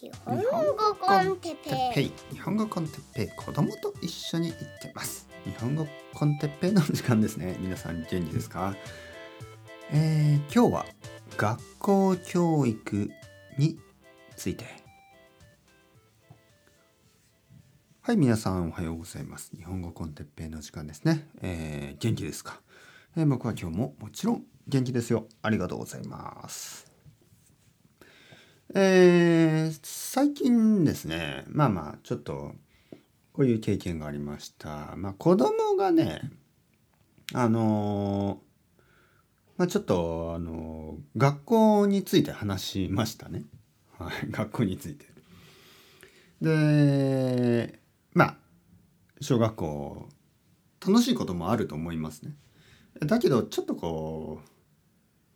日本語コンテッペイ。日本語コンテッペイ。子供と一緒に行ってます。日本語コンテッペイの時間ですね。皆さん元気ですか？えー、今日は学校教育について。はい皆さんおはようございます。日本語コンテッペイの時間ですね、えー、元気ですか、えー、僕は今日ももちろん元気ですよ。ありがとうございます。えー、ですね。まあまあちょっとこういう経験がありました。まあ子供がねあのまあちょっとあの学校について話しましたね。はい 学校について。でまあ小学校楽しいこともあると思いますね。だけどちょっとこ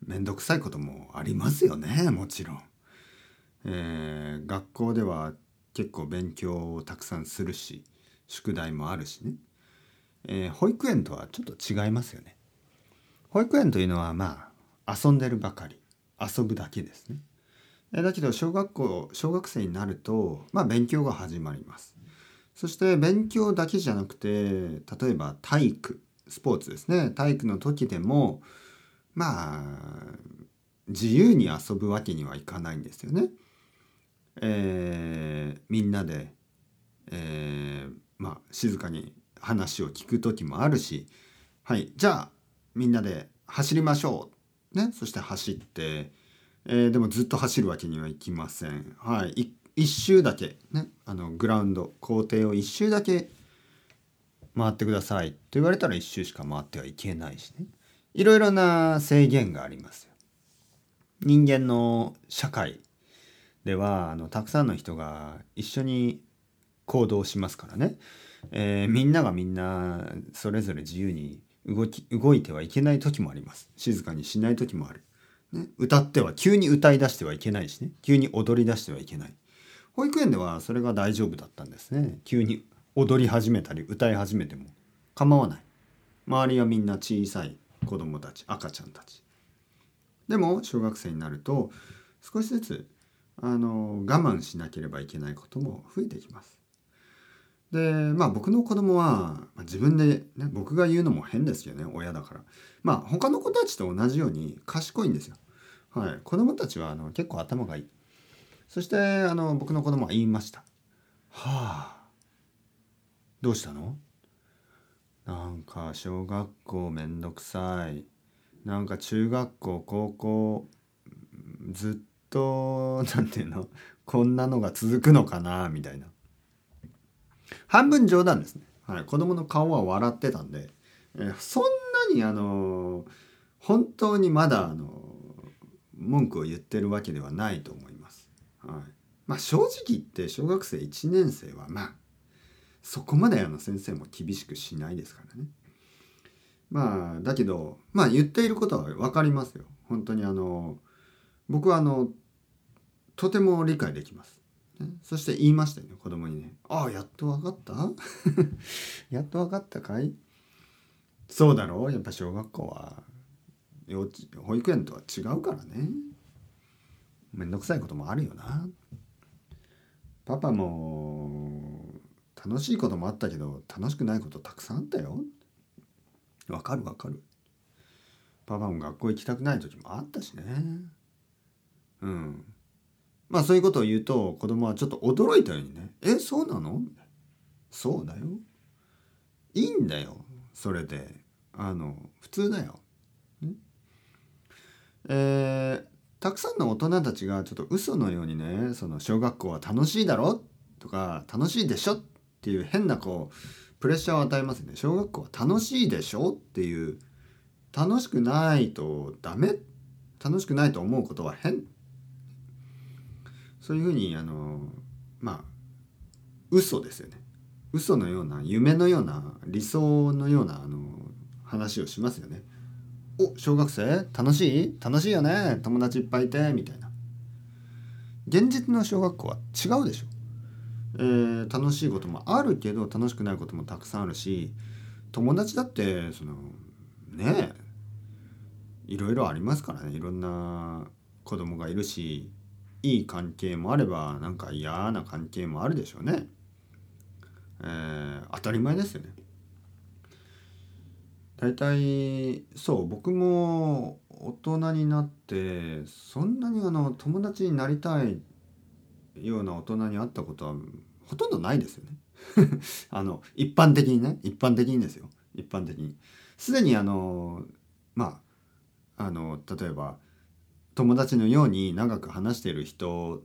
う面倒くさいこともありますよねもちろん。えー、学校では結構勉強をたくさんするし宿題もあるしね、えー、保育園とはちょっと違いますよね。保育園というのはまあ遊んでるばかり遊ぶだけですね。だけど小学校小学生になるとまあ勉強が始まります。そして勉強だけじゃなくて例えば体育スポーツですね体育の時でもまあ自由に遊ぶわけにはいかないんですよね。えー、みんなで、えー、まあ静かに話を聞く時もあるしはいじゃあみんなで走りましょう、ね、そして走って、えー、でもずっと走るわけにはいきません。はい、一周だけ、ね、あのグラウンド校庭を一周だけ回ってくださいと言われたら一周しか回ってはいけないしねいろいろな制限がありますよ。人間の社会ではあのたくさんの人が一緒に行動しますからね、えー、みんながみんなそれぞれ自由に動き動いてはいけない時もあります。静かにしない時もある、ね、歌っては急に歌い出してはいけないしね。急に踊り出してはいけない。保育園ではそれが大丈夫だったんですね。急に踊り始めたり歌い始めても構わない。周りはみんな小さい子供たち赤ちゃんたち。でも小学生になると少しずつあの我慢しなければいけないことも増えてきます。でまあ僕の子供は、まあ、自分で、ね、僕が言うのも変ですよね親だから。まあ他の子たちと同じように賢いんですよ。はい、子供たちはあの結構頭がいい。そしてあの僕の子供は言いました。はあどうしたの？なんか小学校めんどくさい。なんか中学校高校ずっと何て言うの？こんなのが続くのかなみたいな半分冗談ですね、はい、子供の顔は笑ってたんで、え、そんなにあの本当にまだあの文句を言ってるわけではないと思います。はい、まあ正直言って小学生1年生はまあそこまであの先生も厳しくしないですからね。まあだけどまあ言っていることは分かりますよ。本当にあの僕はあのとても理解できます。そして言いましたよね子供にね「ああやっと分かった？やっと分かったかい?」そうだろう？やっぱ小学校は。幼稚保育園とは違うからね。めんどくさいこともあるよなパパも楽しいこともあったけど楽しくないことたくさんあったよわかるわかるパパも学校行きたくない時もあったしねうん。まあそういうことを言うと子供はちょっと驚いたようにね「えそうなの?」そうだよ。いいんだよ。それで。あの普通だよ。えー、たくさんの大人たちがちょっと嘘のようにねその小学校は楽しいだろ？とか楽しいでしょ？っていう変なこうプレッシャーを与えますね。小学校は楽しいでしょ？っていう楽しくないとダメ？楽しくないと思うことは変？そういうふうにあのまあ嘘ですよね嘘のような夢のような理想のようなあの話をしますよね。お小学生？楽しい？楽しいよね友達いっぱいいてみたいな。現実の小学校は違うでしょ。えー、楽しいこともあるけど楽しくないこともたくさんあるし友達だってそのねえいろいろありますからねいろんな子供がいるしいい関係もあればなんか嫌な関係もあるでしょうね。えー、当たり前ですよね。大体そう僕も大人になってそんなにあの友達になりたいような大人に会ったことはほとんどないですよね。あの一般的にね一般的にですよ一般的に。すでにあのまああの例えば友達のように長く話している人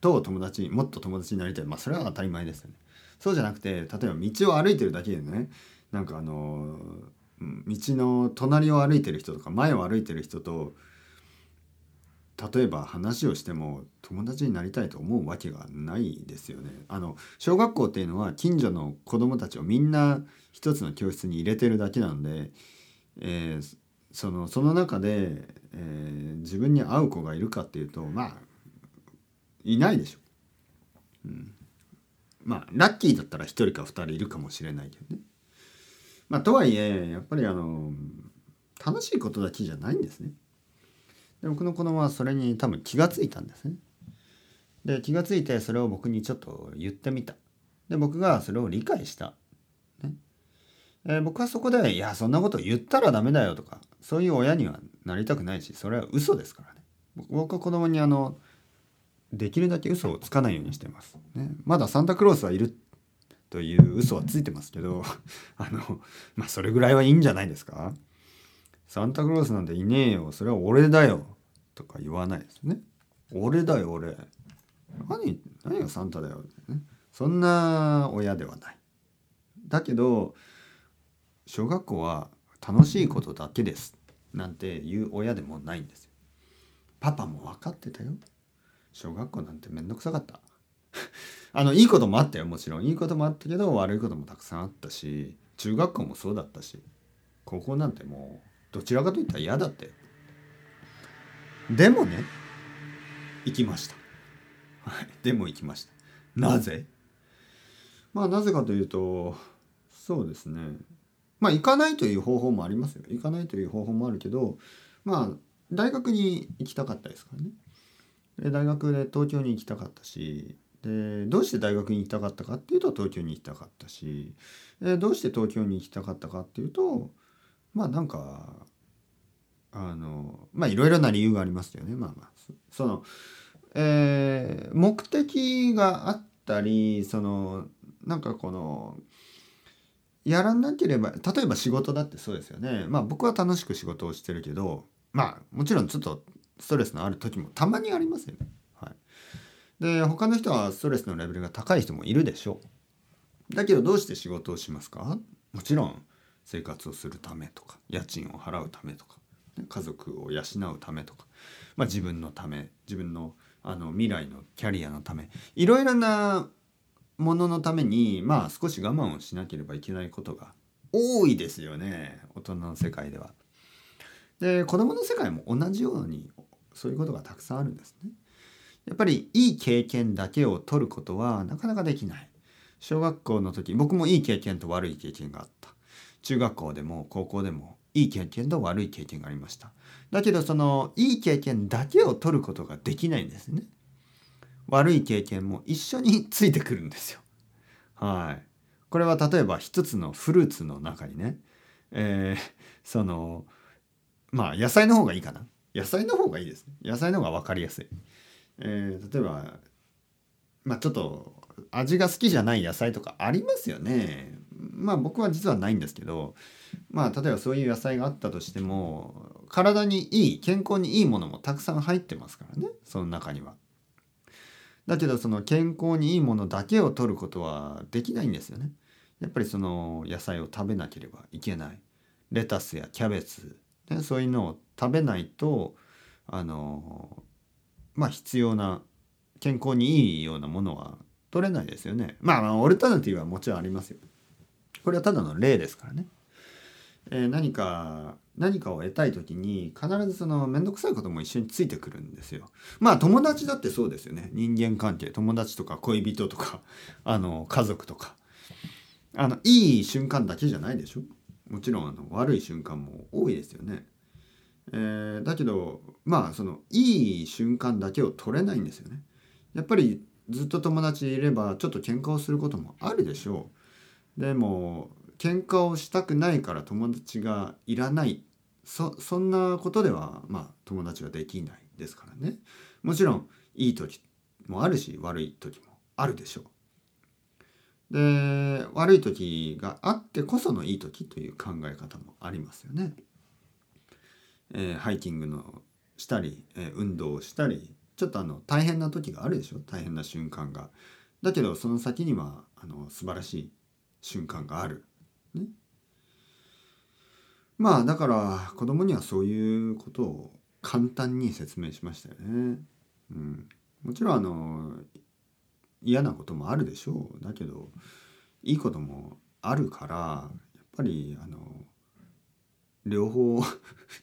と友達もっと友達になりたいまあそれは当たり前ですよね。そうじゃなくて例えば道を歩いてるだけでねなんかあの道の隣を歩いてる人とか前を歩いてる人と例えば話をしても友達になりたいと思うわけがないですよね。あの小学校っていうのは近所の子供たちをみんな一つの教室に入れてるだけなので、えー、そのその中で、えー、自分に合う子がいるかっていうとまあいないでしょ。うん、まあラッキーだったら1人か2人いるかもしれないけどね。まあとはいえやっぱりあの楽しいことだけじゃないんですね。で僕の子供はそれに多分気が付いたんですね。で気が付いてそれを僕にちょっと言ってみた。で僕がそれを理解した。えー、僕はそこで「いやそんなこと言ったらダメだよ」とかそういう親にはなりたくないしそれは嘘ですからね。僕は子供にあのできるだけ嘘をつかないようにしてます。ね、まだサンタクロースはいるという嘘はついてますけど あのまあそれぐらいはいいんじゃないですか。サンタクロースなんていねえよそれは俺だよとか言わないですね俺だよ俺何何がサンタだよ、ね、そんな親ではないだけど小学校は楽しいことだけですなんて言う親でもないんですよ。パパも分かってたよ。小学校なんてめんどくさかった。あのいいこともあったよもちろん。いいこともあったけど悪いこともたくさんあったし中学校もそうだったし高校なんてもうどちらかといったら嫌だってでもね行きました。は いでも行きました。なぜ？まあなぜかというとそうですね。まあ行かないという方法もありますよ行かないという方法もあるけどまあ大学に行きたかったですからね。で大学で東京に行きたかったしでどうして大学に行きたかったかっていうと東京に行きたかったしでどうして東京に行きたかったかっていうとまあなんかあのまあいろいろな理由がありますよね。まあまあその、えー、目的があったりそのなんかこのやらなければ例えば仕事だってそうですよねまあ僕は楽しく仕事をしてるけどまあもちろんちょっとストレスのある時もたまにありますよね。はい、で他の人はストレスのレベルが高い人もいるでしょう。だけどどうして仕事をしますか？もちろん生活をするためとか家賃を払うためとか家族を養うためとか、まあ、自分のため自分のあの未来のキャリアのためいろいろなもののためにまあ少し我慢をしなければいけないことが多いですよね大人の世界では。で子供の世界も同じようにそういうことがたくさんあるんですね。やっぱりいい経験だけを取ることはなかなかできない。小学校の時僕もいい経験と悪い経験があった。中学校でも高校でもいい経験と悪い経験がありました。だけどそのいい経験だけを取ることができないんですね。悪い経験も一緒についてくるんですよ。はい。これは例えば一つのフルーツの中にね、えー、そのまあ野菜の方がいいかな。野菜の方がいいですね。野菜の方が分かりやすい。えー、例えばまあちょっと味が好きじゃない野菜とかありますよね。まあ僕は実はないんですけどまあ例えばそういう野菜があったとしても体にいい健康にいいものもたくさん入ってますからねその中には。だけどその健康にいいものだけを取ることはできないんですよね。やっぱりその野菜を食べなければいけない。レタスやキャベツ、ね、そういうのを食べないとあのまあ必要な健康にいいようなものは取れないですよね。まあ、オルタナティブはもちろんありますよ。これはただの例ですからね。えー、何か何かを得たい時に必ずその面倒くさいことも一緒についてくるんですよ。まあ友達だってそうですよね。人間関係友達とか恋人とかあの家族とかあのいい瞬間だけじゃないでしょ？もちろんあの悪い瞬間も多いですよね。えー、だけどまあそのいい瞬間だけを取れないんですよね。やっぱりずっと友達いればちょっと喧嘩をすることもあるでしょう。でも喧嘩をしたくないから友達がいらないそそんなことではまあ友達はできないですからね。もちろんいい時もあるし悪い時もあるでしょう。で悪い時があってこそのいい時という考え方もありますよね。えー、ハイキングのしたり、えー、運動をしたりちょっとあの大変な時があるでしょ？大変な瞬間が。だけどその先にはあの素晴らしい瞬間がある。まあだから子供にはそういうことを簡単に説明しましたよね。うん、もちろんあの嫌なこともあるでしょう。だけどいいこともあるからやっぱりあの両方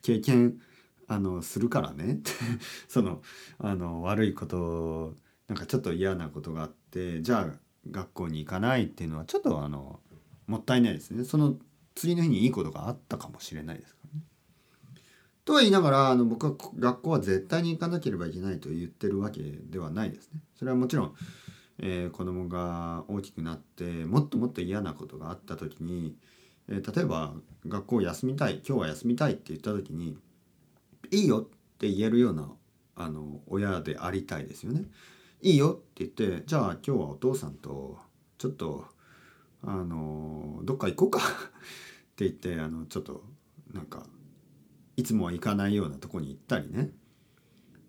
経験あのするからね。そのあの悪いことなんかちょっと嫌なことがあってじゃあ学校に行かないっていうのはちょっとあのもったいないですね。その次の日にいいことがあったかもしれないですからね。とは言いながらあの僕は学校は絶対に行かなければいけないと言ってるわけではないですね。それはもちろんえー、子供が大きくなってもっともっと嫌なことがあった時に、えー、例えば学校休みたい今日は休みたいって言った時にいいよって言えるようなあの親でありたいですよね。いいよって言ってじゃあ今日はお父さんとちょっとあのどっか行こうかって言ってあのちょっとなんかいつもは行かないようなとこに行ったりね。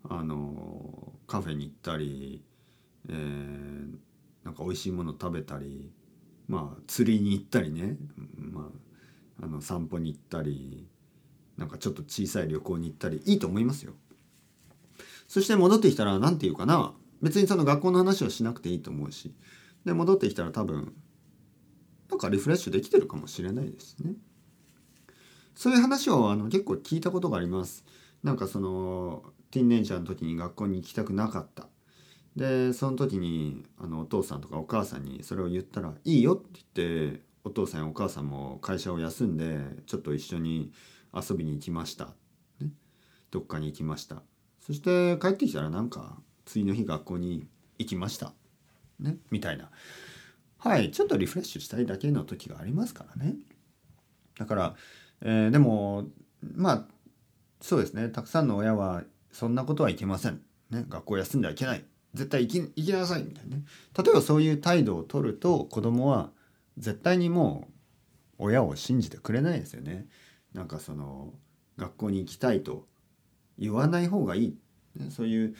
あのカフェに行ったりえー、なんか美味しいもの食べたりまあ釣りに行ったりね、まあ、あの散歩に行ったりなんかちょっと小さい旅行に行ったりいいと思いますよ。そして戻ってきたら何て言うかな。別にその学校の話をしなくていいと思うし。で戻ってきたら多分かリフレッシュできてるかもしれないですね。そういう話をあの結構聞いたことがあります。なんかそのティンネイジャーの時に学校に行きたくなかった。でその時にあのお父さんとかお母さんにそれを言ったら「いいよ」って言ってお父さんやお母さんも会社を休んでちょっと一緒に遊びに行きました、ね、どっかに行きました。そして帰ってきたらなんか次の日学校に行きました、ね、みたいな。はい。ちょっとリフレッシュしたいだけの時がありますからね。だから、えー、でもまあそうですね。たくさんの親はそんなことはいけません、ね、学校休んではいけない。絶対行きなさいみたいなね。例えばそういう態度を取ると子供は絶対にもう親を信じてくれないですよね。なんかその学校に行きたいと言わない方がいい、ね、そういう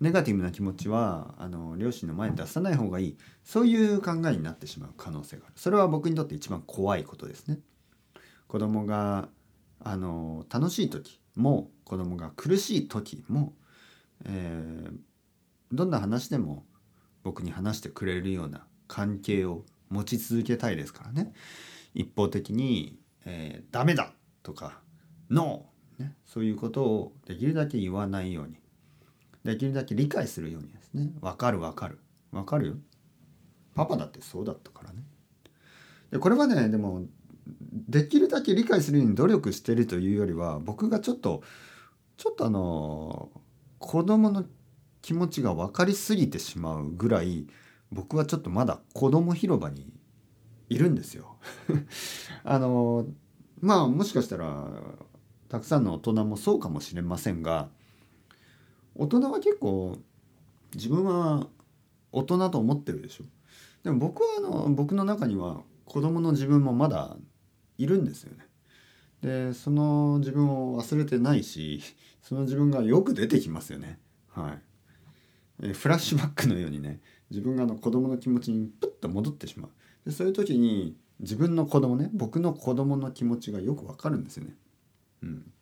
ネガティブな気持ちはあの両親の前に出さない方がいいそういう考えになってしまう可能性があるそれは僕にとって一番怖いことですね子供があの楽しい時も子供が苦しい時も、えー、どんな話でも僕に話してくれるような関係を持ち続けたいですからね一方的に「えー、ダメだ!」とか「ノー!」ね、そういうことをできるだけ言わないようにできるだけ理解するようにですね。分かる分かる。分かるよ。パパだってそうだったからね。でこれはねでもできるだけ理解するように努力してるというよりは僕がちょっとちょっとあの子供の気持ちが分かりすぎてしまうぐらい僕はちょっとまだ子供広場にいるんですよ。あのまあもしかしたらたくさんの大人もそうかもしれませんが大人は結構自分は大人と思ってるでしょ。でも僕はあの僕の中には子供の自分もまだいるんですよね。でその自分を忘れてないしその自分がよく出てきますよね。はい。えフラッシュバックのようにね自分があの子供の気持ちにプッと戻ってしまう。でそういう時に自分の子供ね僕の子供の気持ちがよくわかるんですよね。うん、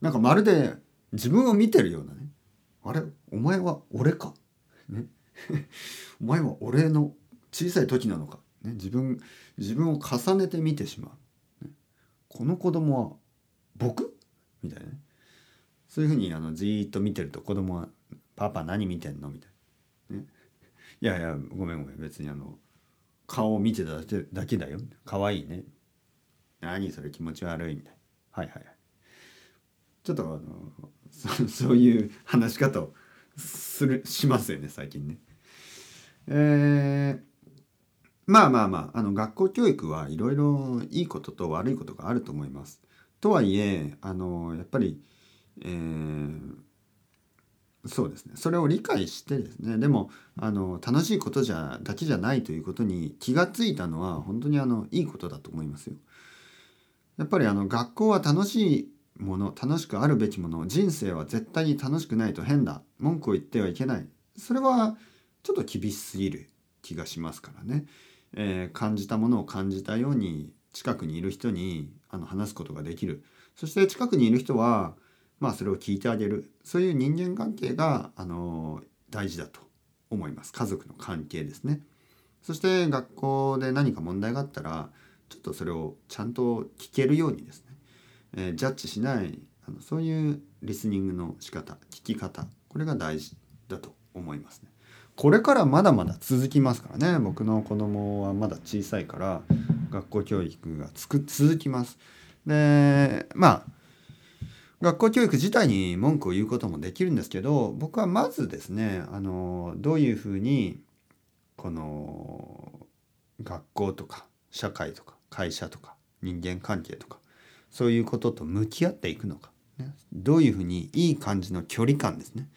なんかまるで自分を見てるようなねあれお前は俺か、ね、お前は俺の小さい時なのか、ね、自分自分を重ねて見てしまう、ね、この子供は僕？みたいなそういうふうにあのじっと見てると子供はパパ何見てんの？みたいな。ね？いやいや、ごめんごめん。別にあの、顔を見てただけだけだよ。可愛いね。何それ？気持ち悪いみたいな。はいはいはい。ちょっとあの そういう話し方をするしますよね最近ね。えー、まあまあまああの学校教育はいろいろいいことと悪いことがあると思います。とはいえあのやっぱり、えー、そうですねそれを理解してですねでもあの楽しいことじゃだけじゃないということに気がついたのは本当にあのいいことだと思いますよ。やっぱりあの学校は楽しいもの楽しくあるべきもの人生は絶対に楽しくないと変だ。文句を言ってはいけない。それはちょっと厳しすぎる。気がしますからね、えー、感じたものを感じたように近くにいる人にあの話すことができる。そして近くにいる人はまあそれを聞いてあげる。そういう人間関係があの大事だと思います。家族の関係ですね。そして学校で何か問題があったらちょっとそれをちゃんと聞けるようにですね。えー、ジャッジしないあのそういうリスニングの仕方聞き方これが大事だと思いますね。これからまだまだ続きますからね僕の子供はまだ小さいから学校教育がつく続きます。でまあ学校教育自体に文句を言うこともできるんですけど僕はまずですねあのどういうふうにこの学校とか社会とか会社とか人間関係とかそういうことと向き合っていくのか、ね、どういうふうにいい感じの距離感ですね、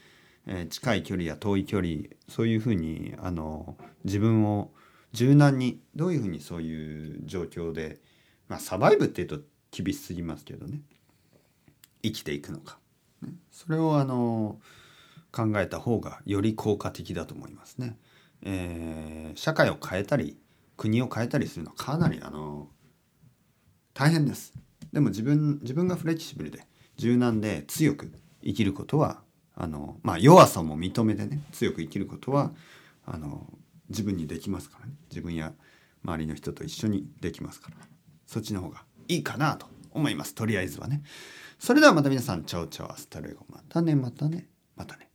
えー、近い距離や遠い距離そういうふうにあの自分を柔軟にどういうふうにそういう状況で、まあ、サバイブっていうと厳しすぎますけどね。生きていくのか、ね、それをあの考えた方がより効果的だと思いますね。えー、社会を変えたり国を変えたりするのはかなりあの大変です。でも自分自分がフレキシブルで柔軟で強く生きることはあの、まあ、弱さも認めてね強く生きることはあの自分にできますからね。自分や周りの人と一緒にできますから。そっちの方がいいかなと思います。とりあえずはね。それではまた皆さん ciao ciao hasta luego またねまたねまたね。